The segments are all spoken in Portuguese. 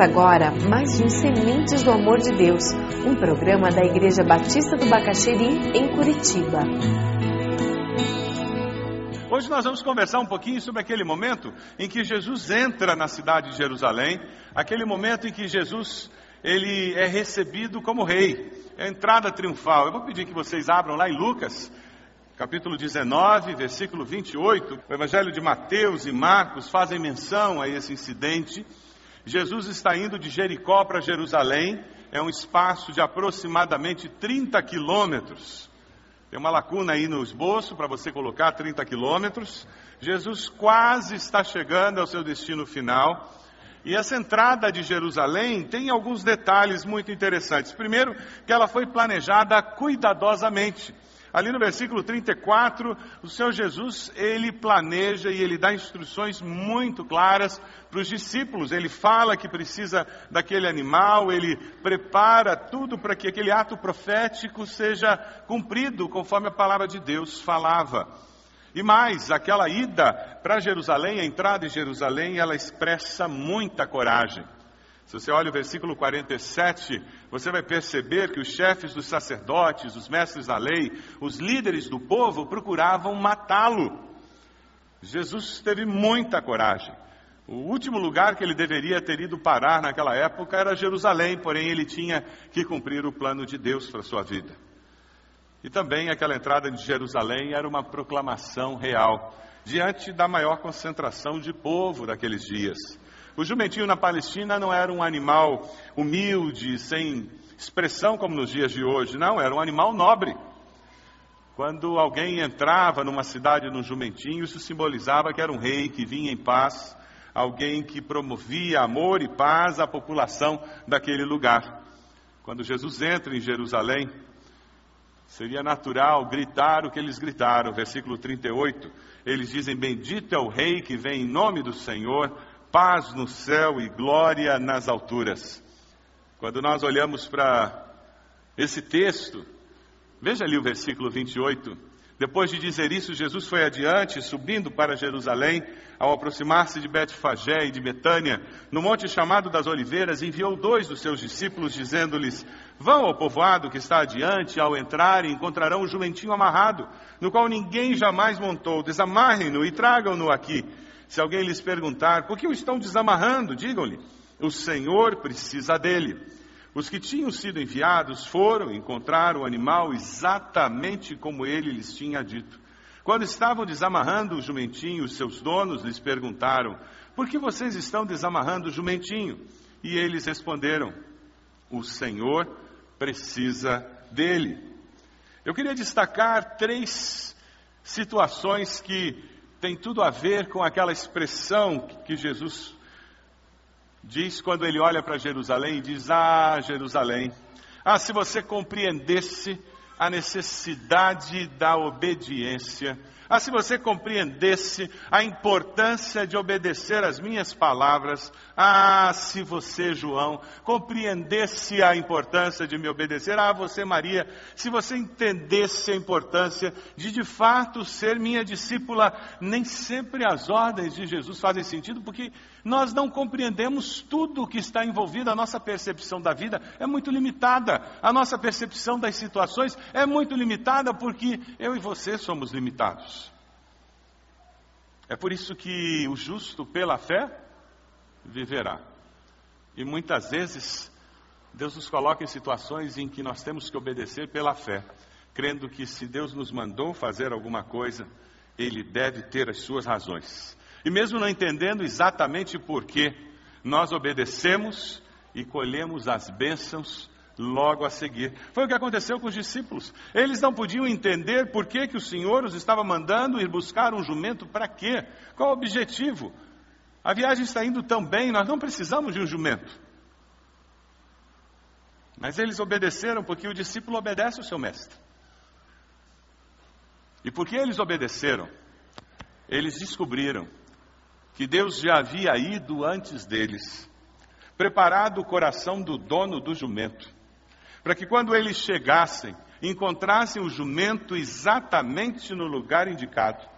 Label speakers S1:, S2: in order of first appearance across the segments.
S1: Agora mais um Sementes do Amor de Deus, um programa da Igreja Batista do Bacaxeri, em Curitiba.
S2: Hoje nós vamos conversar um pouquinho sobre aquele momento em que Jesus entra na cidade de Jerusalém, aquele momento em que Jesus ele é recebido como rei, é a entrada triunfal. Eu vou pedir que vocês abram lá em Lucas, capítulo 19, versículo 28. O Evangelho de Mateus e Marcos fazem menção a esse incidente. Jesus está indo de Jericó para Jerusalém, é um espaço de aproximadamente 30 quilômetros. Tem uma lacuna aí no esboço para você colocar 30 quilômetros. Jesus quase está chegando ao seu destino final. E essa entrada de Jerusalém tem alguns detalhes muito interessantes. Primeiro, que ela foi planejada cuidadosamente. Ali no versículo 34, o Senhor Jesus, ele planeja e ele dá instruções muito claras para os discípulos. Ele fala que precisa daquele animal, ele prepara tudo para que aquele ato profético seja cumprido conforme a palavra de Deus falava. E mais, aquela ida para Jerusalém, a entrada em Jerusalém, ela expressa muita coragem. Se você olha o versículo 47, você vai perceber que os chefes dos sacerdotes, os mestres da lei, os líderes do povo procuravam matá-lo. Jesus teve muita coragem. O último lugar que ele deveria ter ido parar naquela época era Jerusalém, porém ele tinha que cumprir o plano de Deus para sua vida. E também aquela entrada de Jerusalém era uma proclamação real, diante da maior concentração de povo daqueles dias. O jumentinho na Palestina não era um animal humilde, sem expressão como nos dias de hoje, não, era um animal nobre. Quando alguém entrava numa cidade num jumentinho, isso simbolizava que era um rei que vinha em paz, alguém que promovia amor e paz à população daquele lugar. Quando Jesus entra em Jerusalém, seria natural gritar o que eles gritaram, versículo 38. Eles dizem: Bendito é o rei que vem em nome do Senhor, paz no céu e glória nas alturas. Quando nós olhamos para esse texto, veja ali o versículo 28. Depois de dizer isso, Jesus foi adiante, subindo para Jerusalém. Ao aproximar-se de Betfagé e de Betânia, no monte chamado das Oliveiras, enviou dois dos seus discípulos, dizendo-lhes: Vão ao povoado que está adiante, ao entrarem, encontrarão um jumentinho amarrado, no qual ninguém jamais montou. Desamarrem-no e tragam-no aqui. Se alguém lhes perguntar por que o estão desamarrando, digam-lhe: o Senhor precisa dele. Os que tinham sido enviados foram encontrar o animal exatamente como ele lhes tinha dito. Quando estavam desamarrando o jumentinho, os seus donos lhes perguntaram: Por que vocês estão desamarrando o jumentinho? E eles responderam: O Senhor precisa dele. Eu queria destacar três situações que tem tudo a ver com aquela expressão que Jesus diz quando ele olha para Jerusalém e diz: Ah, Jerusalém, ah, se você compreendesse a necessidade da obediência, ah, se você compreendesse a importância de obedecer às minhas palavras, ah, se você, João, compreendesse a importância de me obedecer, ah, você, Maria, se você entendesse a importância de de fato ser minha discípula, nem sempre as ordens de Jesus fazem sentido, porque nós não compreendemos tudo o que está envolvido, a nossa percepção da vida é muito limitada, a nossa percepção das situações é muito limitada, porque eu e você somos limitados. É por isso que o justo pela fé viverá. E muitas vezes Deus nos coloca em situações em que nós temos que obedecer pela fé, crendo que se Deus nos mandou fazer alguma coisa, Ele deve ter as suas razões. E mesmo não entendendo exatamente por que, nós obedecemos e colhemos as bênçãos logo a seguir. Foi o que aconteceu com os discípulos. Eles não podiam entender por que, que o Senhor os estava mandando ir buscar um jumento para quê? Qual o objetivo? A viagem está indo tão bem, nós não precisamos de um jumento. Mas eles obedeceram porque o discípulo obedece o seu mestre. E porque eles obedeceram, eles descobriram que Deus já havia ido antes deles, preparado o coração do dono do jumento para que quando eles chegassem, encontrassem o jumento exatamente no lugar indicado.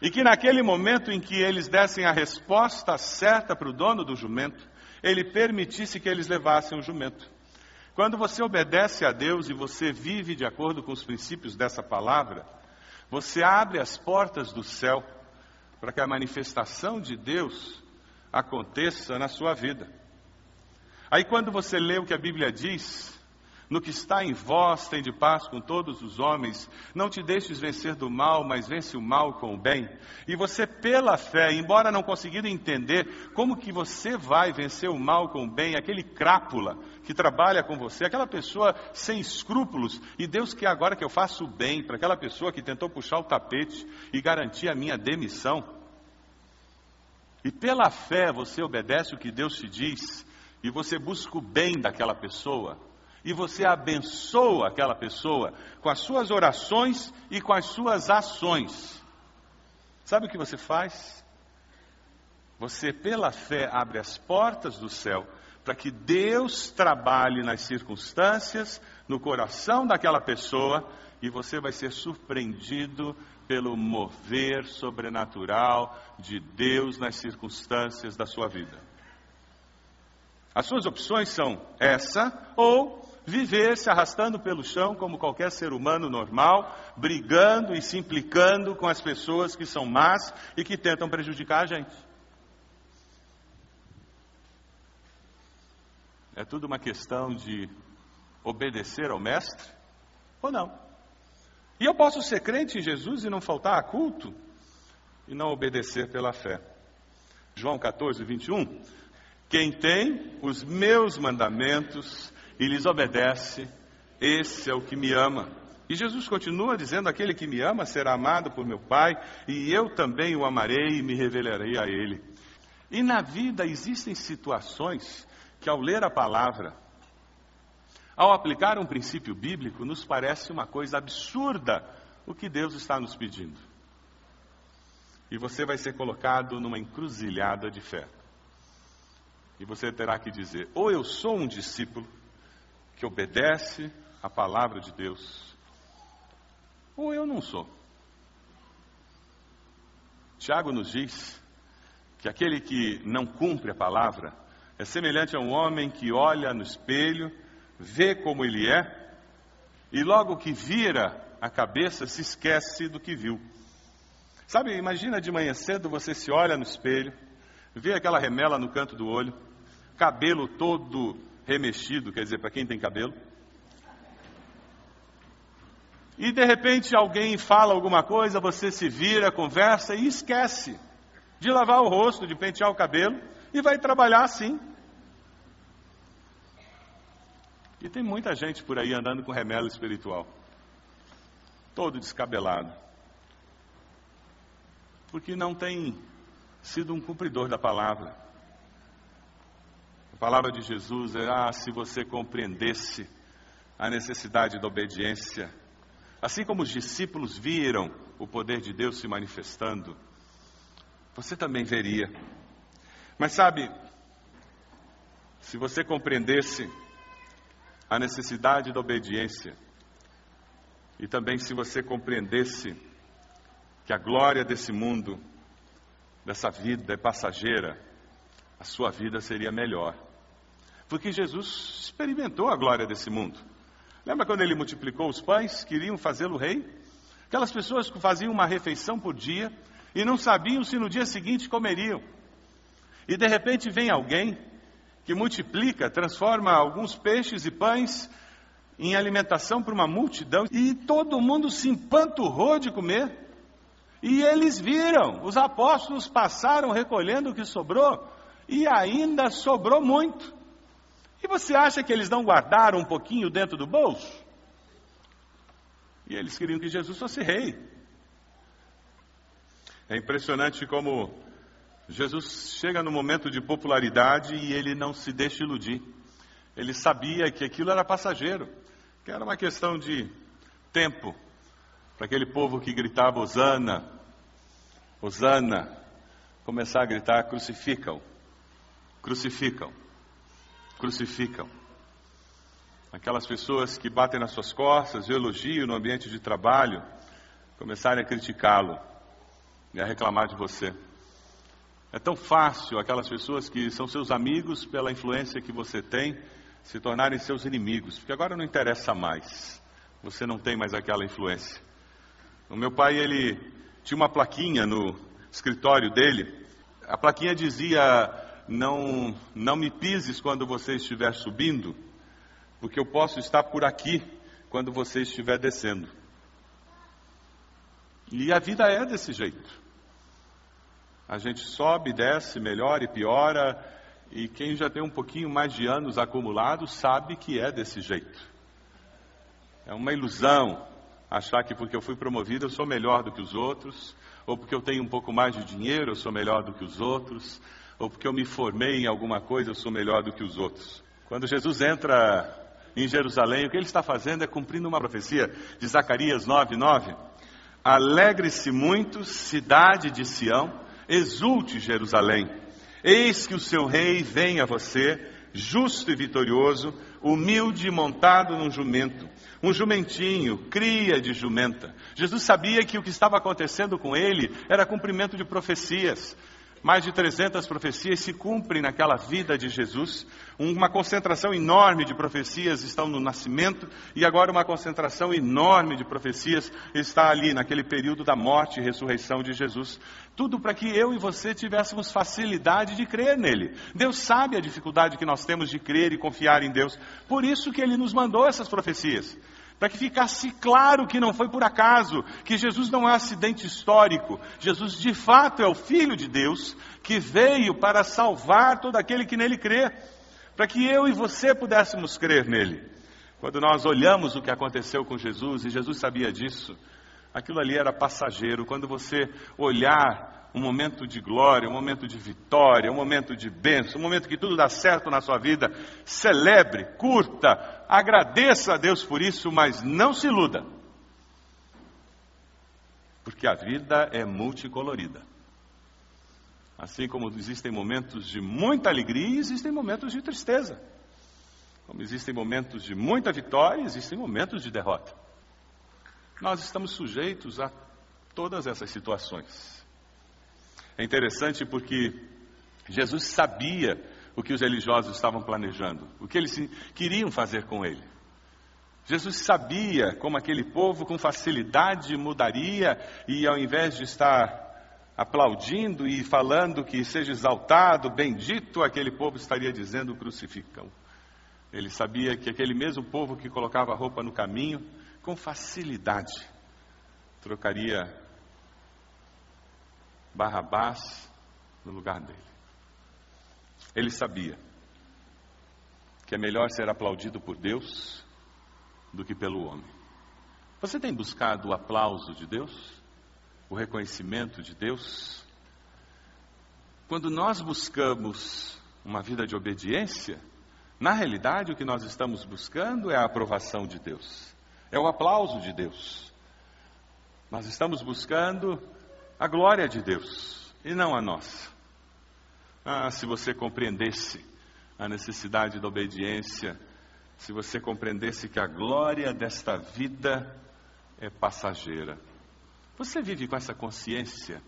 S2: E que naquele momento em que eles dessem a resposta certa para o dono do jumento, ele permitisse que eles levassem o jumento. Quando você obedece a Deus e você vive de acordo com os princípios dessa palavra, você abre as portas do céu para que a manifestação de Deus aconteça na sua vida. Aí, quando você lê o que a Bíblia diz, no que está em vós, tem de paz com todos os homens. Não te deixes vencer do mal, mas vence o mal com o bem. E você, pela fé, embora não conseguindo entender como que você vai vencer o mal com o bem, aquele crápula que trabalha com você, aquela pessoa sem escrúpulos, e Deus quer agora que eu faça o bem para aquela pessoa que tentou puxar o tapete e garantir a minha demissão. E pela fé você obedece o que Deus te diz, e você busca o bem daquela pessoa e você abençoa aquela pessoa com as suas orações e com as suas ações. Sabe o que você faz? Você, pela fé, abre as portas do céu para que Deus trabalhe nas circunstâncias, no coração daquela pessoa, e você vai ser surpreendido pelo mover sobrenatural de Deus nas circunstâncias da sua vida. As suas opções são essa ou viver se arrastando pelo chão como qualquer ser humano normal, brigando e se implicando com as pessoas que são más e que tentam prejudicar a gente. É tudo uma questão de obedecer ao Mestre ou não. E eu posso ser crente em Jesus e não faltar a culto e não obedecer pela fé. João 14, 21. Quem tem os meus mandamentos e lhes obedece, esse é o que me ama. E Jesus continua dizendo: Aquele que me ama será amado por meu Pai, e eu também o amarei e me revelarei a ele. E na vida existem situações que, ao ler a palavra, ao aplicar um princípio bíblico, nos parece uma coisa absurda o que Deus está nos pedindo. E você vai ser colocado numa encruzilhada de fé. E você terá que dizer: ou eu sou um discípulo que obedece à palavra de Deus, ou eu não sou. Tiago nos diz que aquele que não cumpre a palavra é semelhante a um homem que olha no espelho, vê como ele é, e logo que vira a cabeça se esquece do que viu. Sabe, imagina de manhã cedo você se olha no espelho, vê aquela remela no canto do olho, cabelo todo remexido, quer dizer, para quem tem cabelo. E de repente alguém fala alguma coisa, você se vira, conversa e esquece de lavar o rosto, de pentear o cabelo e vai trabalhar assim. E tem muita gente por aí andando com remelo espiritual, todo descabelado, porque não tem sido um cumpridor da palavra. A palavra de Jesus é: ah, se você compreendesse a necessidade da obediência, assim como os discípulos viram o poder de Deus se manifestando, você também veria. Mas sabe, se você compreendesse a necessidade da obediência, e também se você compreendesse que a glória desse mundo, dessa vida é passageira, a sua vida seria melhor. Porque Jesus experimentou a glória desse mundo. Lembra quando ele multiplicou os pães? Queriam fazê-lo rei? Aquelas pessoas que faziam uma refeição por dia e não sabiam se no dia seguinte comeriam. E de repente vem alguém que multiplica, transforma alguns peixes e pães em alimentação para uma multidão e todo mundo se empanturrou de comer. E eles viram, os apóstolos passaram recolhendo o que sobrou e ainda sobrou muito. E você acha que eles não guardaram um pouquinho dentro do bolso? E eles queriam que Jesus fosse rei. É impressionante como Jesus chega no momento de popularidade e ele não se deixa iludir. Ele sabia que aquilo era passageiro, que era uma questão de tempo para aquele povo que gritava Osana, Osana, começar a gritar crucificam, crucificam crucificam. Aquelas pessoas que batem nas suas costas, elogiam no ambiente de trabalho, começarem a criticá-lo e a reclamar de você. É tão fácil aquelas pessoas que são seus amigos pela influência que você tem se tornarem seus inimigos, porque agora não interessa mais. Você não tem mais aquela influência. O meu pai, ele tinha uma plaquinha no escritório dele. A plaquinha dizia: "Não, não me pises quando você estiver subindo, porque eu posso estar por aqui quando você estiver descendo". E a vida é desse jeito. A gente sobe, desce, melhora e piora, e quem já tem um pouquinho mais de anos acumulados sabe que é desse jeito. É uma ilusão achar que porque eu fui promovido eu sou melhor do que os outros, ou porque eu tenho um pouco mais de dinheiro eu sou melhor do que os outros, ou porque eu me formei em alguma coisa eu sou melhor do que os outros. Quando Jesus entra em Jerusalém, o que ele está fazendo é cumprindo uma profecia de Zacarias 9:9. Alegre-se muito, cidade de Sião, exulte Jerusalém. Eis que o seu rei vem a você, justo e vitorioso, humilde e montado num jumento, um jumentinho, cria de jumenta. Jesus sabia que o que estava acontecendo com ele era cumprimento de profecias. Mais de 300 profecias se cumprem naquela vida de Jesus. Uma concentração enorme de profecias estão no nascimento e agora uma concentração enorme de profecias está ali naquele período da morte e ressurreição de Jesus. Tudo para que eu e você tivéssemos facilidade de crer nele. Deus sabe a dificuldade que nós temos de crer e confiar em Deus. Por isso que ele nos mandou essas profecias para que ficasse claro que não foi por acaso, que Jesus não é um acidente histórico, Jesus de fato é o Filho de Deus que veio para salvar todo aquele que nele crê, para que eu e você pudéssemos crer nele. Quando nós olhamos o que aconteceu com Jesus, e Jesus sabia disso, aquilo ali era passageiro. Quando você olhar um momento de glória, um momento de vitória, um momento de bênção, um momento que tudo dá certo na sua vida, celebre, curta, agradeça a Deus por isso, mas não se iluda. Porque a vida é multicolorida. Assim como existem momentos de muita alegria, existem momentos de tristeza. Como existem momentos de muita vitória, existem momentos de derrota. Nós estamos sujeitos a todas essas situações. É interessante porque Jesus sabia o que os religiosos estavam planejando, o que eles queriam fazer com ele. Jesus sabia como aquele povo com facilidade mudaria e ao invés de estar aplaudindo e falando que seja exaltado, bendito, aquele povo estaria dizendo crucificam. Ele sabia que aquele mesmo povo que colocava a roupa no caminho, com facilidade, trocaria Barrabás no lugar dele. Ele sabia que é melhor ser aplaudido por Deus do que pelo homem. Você tem buscado o aplauso de Deus? O reconhecimento de Deus? Quando nós buscamos uma vida de obediência, na realidade o que nós estamos buscando é a aprovação de Deus, é o aplauso de Deus. Nós estamos buscando a glória de Deus e não a nossa. Ah, se você compreendesse a necessidade da obediência, se você compreendesse que a glória desta vida é passageira. Você vive com essa consciência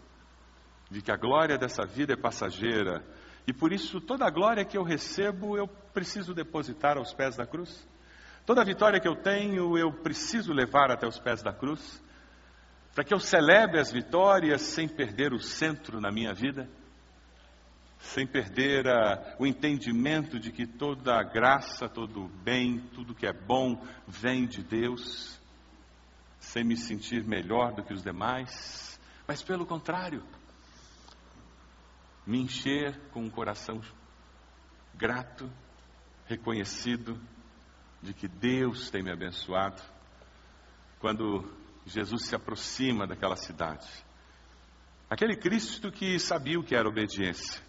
S2: de que a glória dessa vida é passageira e por isso toda a glória que eu recebo eu preciso depositar aos pés da cruz? Toda a vitória que eu tenho eu preciso levar até os pés da cruz? Para que eu celebre as vitórias sem perder o centro na minha vida, sem perder a, o entendimento de que toda a graça, todo o bem, tudo que é bom vem de Deus, sem me sentir melhor do que os demais, mas pelo contrário, me encher com um coração grato, reconhecido de que Deus tem me abençoado. Quando Jesus se aproxima daquela cidade. Aquele Cristo que sabia o que era obediência,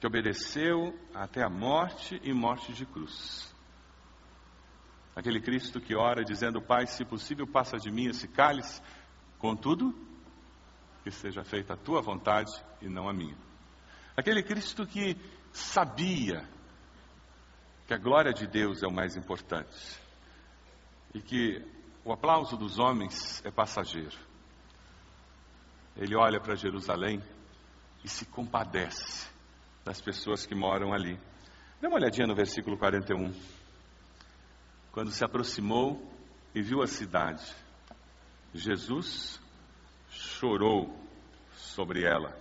S2: que obedeceu até a morte e morte de cruz. Aquele Cristo que ora dizendo: Pai, se possível, passa de mim esse cálice, contudo, que seja feita a tua vontade e não a minha. Aquele Cristo que sabia que a glória de Deus é o mais importante e que o aplauso dos homens é passageiro. Ele olha para Jerusalém e se compadece das pessoas que moram ali. Dê uma olhadinha no versículo 41. Quando se aproximou e viu a cidade, Jesus chorou sobre ela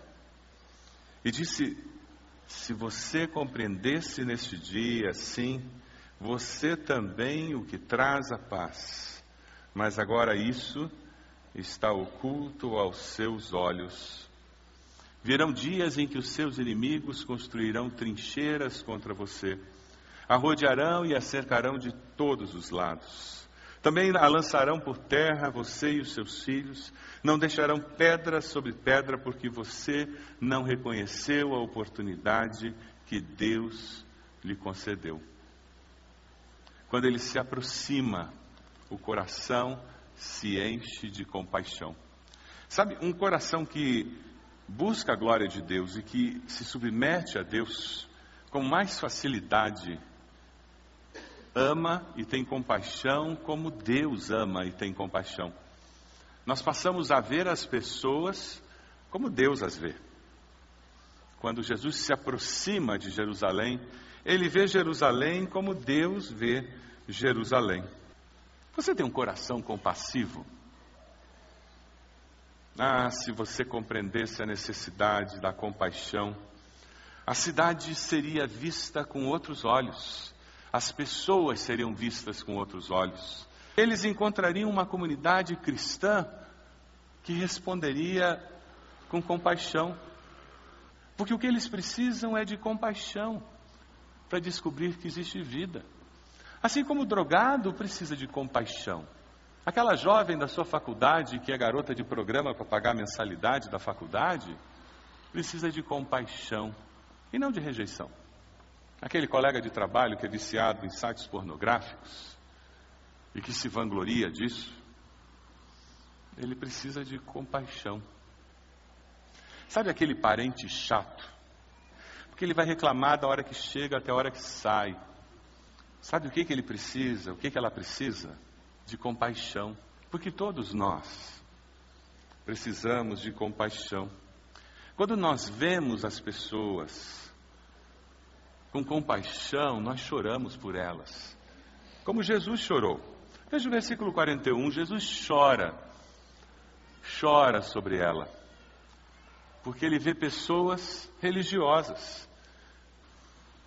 S2: e disse: Se você compreendesse neste dia, sim, você também o que traz a paz. Mas agora isso está oculto aos seus olhos. Virão dias em que os seus inimigos construirão trincheiras contra você, a rodearão e a cercarão de todos os lados. Também a lançarão por terra você e os seus filhos, não deixarão pedra sobre pedra, porque você não reconheceu a oportunidade que Deus lhe concedeu. Quando ele se aproxima, o coração se enche de compaixão. Sabe, um coração que busca a glória de Deus e que se submete a Deus com mais facilidade, ama e tem compaixão como Deus ama e tem compaixão. Nós passamos a ver as pessoas como Deus as vê. Quando Jesus se aproxima de Jerusalém, ele vê Jerusalém como Deus vê Jerusalém. Você tem um coração compassivo? Ah, se você compreendesse a necessidade da compaixão, a cidade seria vista com outros olhos, as pessoas seriam vistas com outros olhos. Eles encontrariam uma comunidade cristã que responderia com compaixão, porque o que eles precisam é de compaixão para descobrir que existe vida. Assim como o drogado precisa de compaixão. Aquela jovem da sua faculdade, que é garota de programa para pagar a mensalidade da faculdade, precisa de compaixão e não de rejeição. Aquele colega de trabalho que é viciado em sites pornográficos e que se vangloria disso, ele precisa de compaixão. Sabe aquele parente chato? Porque ele vai reclamar da hora que chega até a hora que sai. Sabe o que, que ele precisa? O que, que ela precisa? De compaixão. Porque todos nós precisamos de compaixão. Quando nós vemos as pessoas com compaixão, nós choramos por elas. Como Jesus chorou. Veja o versículo 41, Jesus chora, chora sobre ela, porque ele vê pessoas religiosas,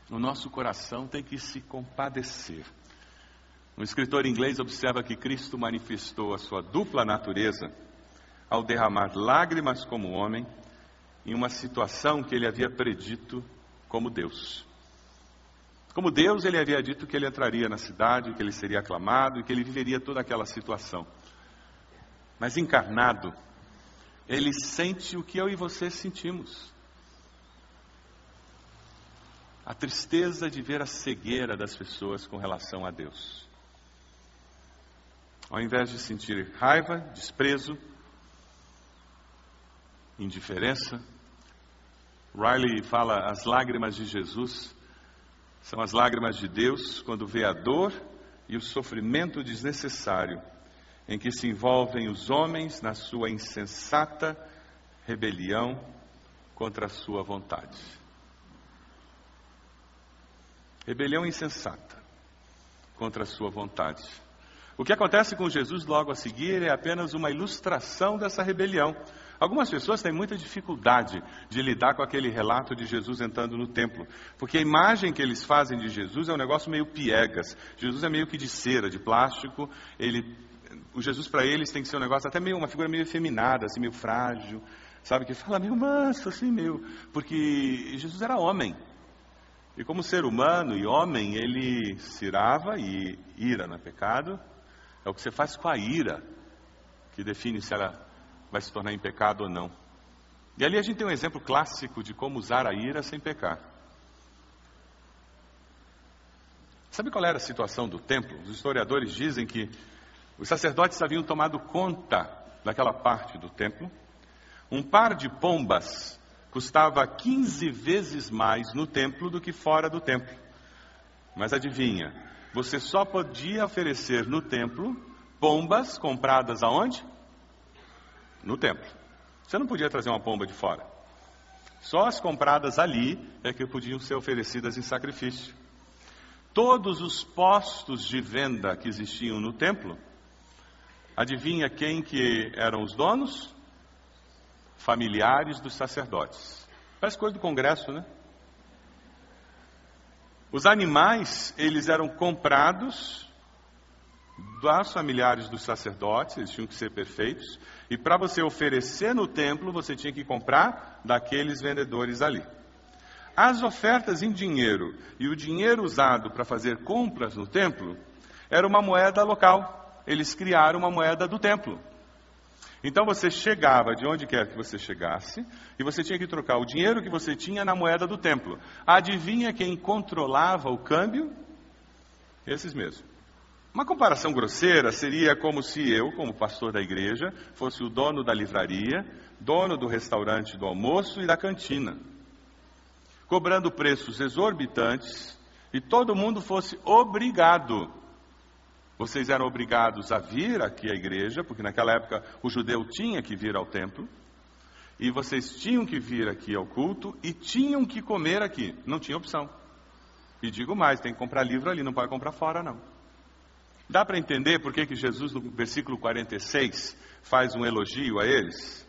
S2: no nosso coração tem que se compadecer. Um escritor inglês observa que Cristo manifestou a sua dupla natureza ao derramar lágrimas como homem em uma situação que ele havia predito como Deus. Como Deus, ele havia dito que ele entraria na cidade, que ele seria aclamado e que ele viveria toda aquela situação. Mas encarnado, ele sente o que eu e você sentimos a tristeza de ver a cegueira das pessoas com relação a Deus. Ao invés de sentir raiva, desprezo, indiferença, Riley fala as lágrimas de Jesus são as lágrimas de Deus quando vê a dor e o sofrimento desnecessário em que se envolvem os homens na sua insensata rebelião contra a sua vontade. Rebelião insensata contra a sua vontade. O que acontece com Jesus logo a seguir é apenas uma ilustração dessa rebelião. Algumas pessoas têm muita dificuldade de lidar com aquele relato de Jesus entrando no templo, porque a imagem que eles fazem de Jesus é um negócio meio piegas. Jesus é meio que de cera, de plástico. Ele, o Jesus para eles tem que ser um negócio até meio uma figura meio efeminada, assim meio frágil, sabe que fala meio manso, assim meio, porque Jesus era homem. E como ser humano e homem, ele se irava e ira no pecado. É o que você faz com a ira que define se ela vai se tornar em pecado ou não. E ali a gente tem um exemplo clássico de como usar a ira sem pecar. Sabe qual era a situação do templo? Os historiadores dizem que os sacerdotes haviam tomado conta daquela parte do templo. Um par de pombas custava 15 vezes mais no templo do que fora do templo. Mas adivinha, você só podia oferecer no templo pombas compradas aonde? No templo. Você não podia trazer uma pomba de fora. Só as compradas ali é que podiam ser oferecidas em sacrifício. Todos os postos de venda que existiam no templo, adivinha quem que eram os donos? Familiares dos sacerdotes. Parece coisa do Congresso, né? Os animais, eles eram comprados dos familiares dos sacerdotes, eles tinham que ser perfeitos, e para você oferecer no templo, você tinha que comprar daqueles vendedores ali. As ofertas em dinheiro e o dinheiro usado para fazer compras no templo era uma moeda local. Eles criaram uma moeda do templo. Então você chegava de onde quer que você chegasse e você tinha que trocar o dinheiro que você tinha na moeda do templo. Adivinha quem controlava o câmbio? Esses mesmos. Uma comparação grosseira seria como se eu, como pastor da igreja, fosse o dono da livraria, dono do restaurante do almoço e da cantina, cobrando preços exorbitantes e todo mundo fosse obrigado. Vocês eram obrigados a vir aqui à igreja, porque naquela época o judeu tinha que vir ao templo, e vocês tinham que vir aqui ao culto e tinham que comer aqui, não tinha opção. E digo mais, tem que comprar livro ali, não pode comprar fora não. Dá para entender por que, que Jesus, no versículo 46, faz um elogio a eles?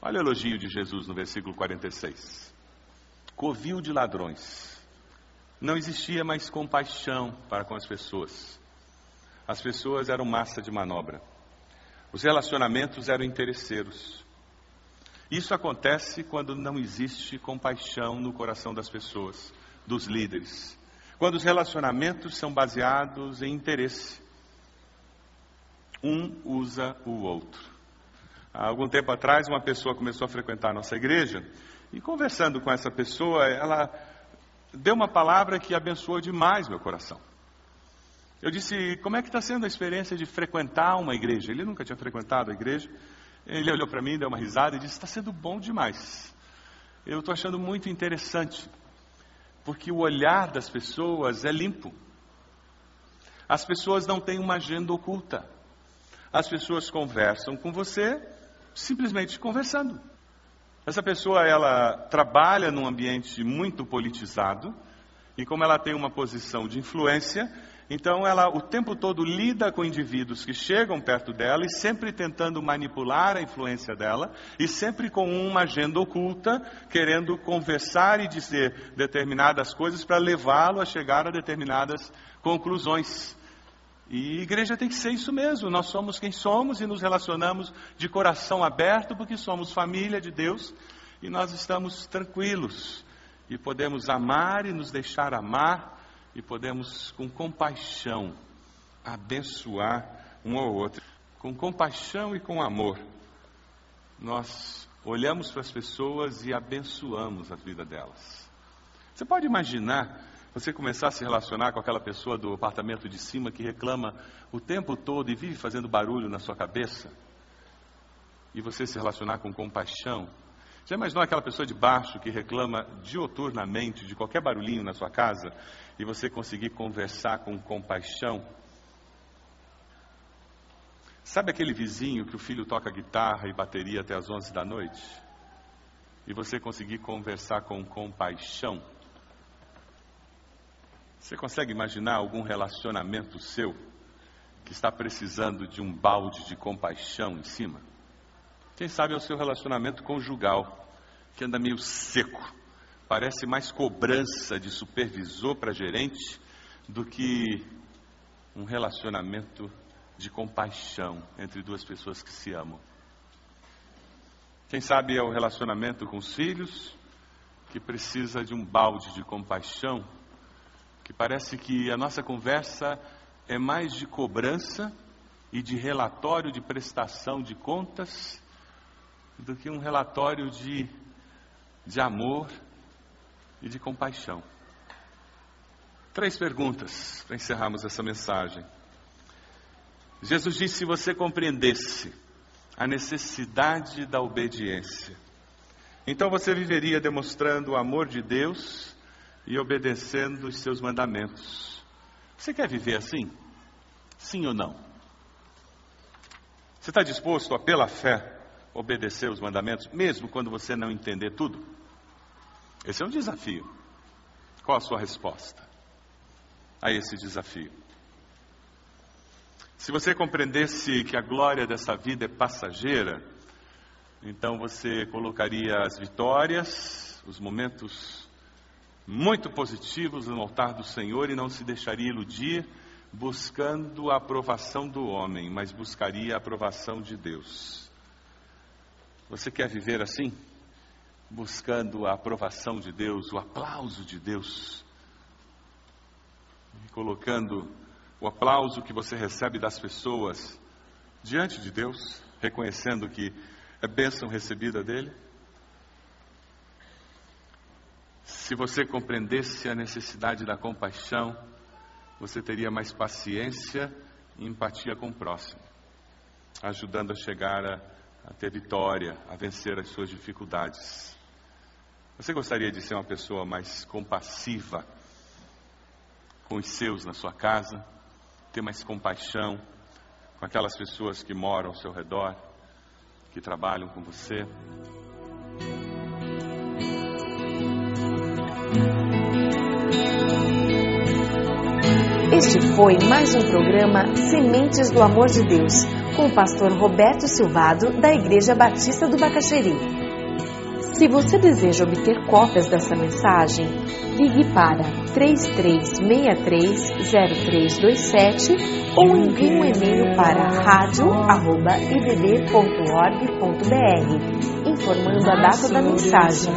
S2: Olha o elogio de Jesus no versículo 46. Covil de ladrões. Não existia mais compaixão para com as pessoas. As pessoas eram massa de manobra. Os relacionamentos eram interesseiros. Isso acontece quando não existe compaixão no coração das pessoas, dos líderes. Quando os relacionamentos são baseados em interesse. Um usa o outro. Há algum tempo atrás, uma pessoa começou a frequentar a nossa igreja e, conversando com essa pessoa, ela deu uma palavra que abençoou demais meu coração. Eu disse: Como é que está sendo a experiência de frequentar uma igreja? Ele nunca tinha frequentado a igreja. Ele olhou para mim, deu uma risada e disse: Está sendo bom demais. Eu estou achando muito interessante, porque o olhar das pessoas é limpo. As pessoas não têm uma agenda oculta. As pessoas conversam com você simplesmente conversando. Essa pessoa ela trabalha num ambiente muito politizado e como ela tem uma posição de influência, então ela o tempo todo lida com indivíduos que chegam perto dela e sempre tentando manipular a influência dela e sempre com uma agenda oculta, querendo conversar e dizer determinadas coisas para levá-lo a chegar a determinadas conclusões. E igreja tem que ser isso mesmo. Nós somos quem somos e nos relacionamos de coração aberto porque somos família de Deus e nós estamos tranquilos e podemos amar e nos deixar amar e podemos com compaixão abençoar um ao outro. Com compaixão e com amor, nós olhamos para as pessoas e abençoamos a vida delas. Você pode imaginar você começar a se relacionar com aquela pessoa do apartamento de cima que reclama o tempo todo e vive fazendo barulho na sua cabeça, e você se relacionar com compaixão. Já imaginou aquela pessoa de baixo que reclama dioturnamente de qualquer barulhinho na sua casa e você conseguir conversar com compaixão? Sabe aquele vizinho que o filho toca guitarra e bateria até as 11 da noite? E você conseguir conversar com compaixão? Você consegue imaginar algum relacionamento seu que está precisando de um balde de compaixão em cima? Quem sabe é o seu relacionamento conjugal, que anda meio seco, parece mais cobrança de supervisor para gerente do que um relacionamento de compaixão entre duas pessoas que se amam. Quem sabe é o relacionamento com os filhos, que precisa de um balde de compaixão que parece que a nossa conversa é mais de cobrança e de relatório de prestação de contas do que um relatório de, de amor e de compaixão. Três perguntas para encerrarmos essa mensagem. Jesus disse: se você compreendesse a necessidade da obediência, então você viveria demonstrando o amor de Deus e obedecendo os seus mandamentos. Você quer viver assim? Sim ou não? Você está disposto a, pela fé, obedecer os mandamentos, mesmo quando você não entender tudo? Esse é um desafio. Qual a sua resposta a esse desafio? Se você compreendesse que a glória dessa vida é passageira, então você colocaria as vitórias, os momentos muito positivos no altar do Senhor e não se deixaria iludir buscando a aprovação do homem, mas buscaria a aprovação de Deus. Você quer viver assim? Buscando a aprovação de Deus, o aplauso de Deus, colocando o aplauso que você recebe das pessoas diante de Deus, reconhecendo que é bênção recebida dele? Se você compreendesse a necessidade da compaixão, você teria mais paciência e empatia com o próximo, ajudando a chegar a, a ter vitória, a vencer as suas dificuldades. Você gostaria de ser uma pessoa mais compassiva com os seus na sua casa, ter mais compaixão com aquelas pessoas que moram ao seu redor, que trabalham com você?
S1: Este foi mais um programa Sementes do Amor de Deus, com o pastor Roberto Silvado, da Igreja Batista do Bacaxeri. Se você deseja obter cópias dessa mensagem, ligue para 33630327 ou envie um e-mail para radio@ibb.org.br, informando a data da mensagem.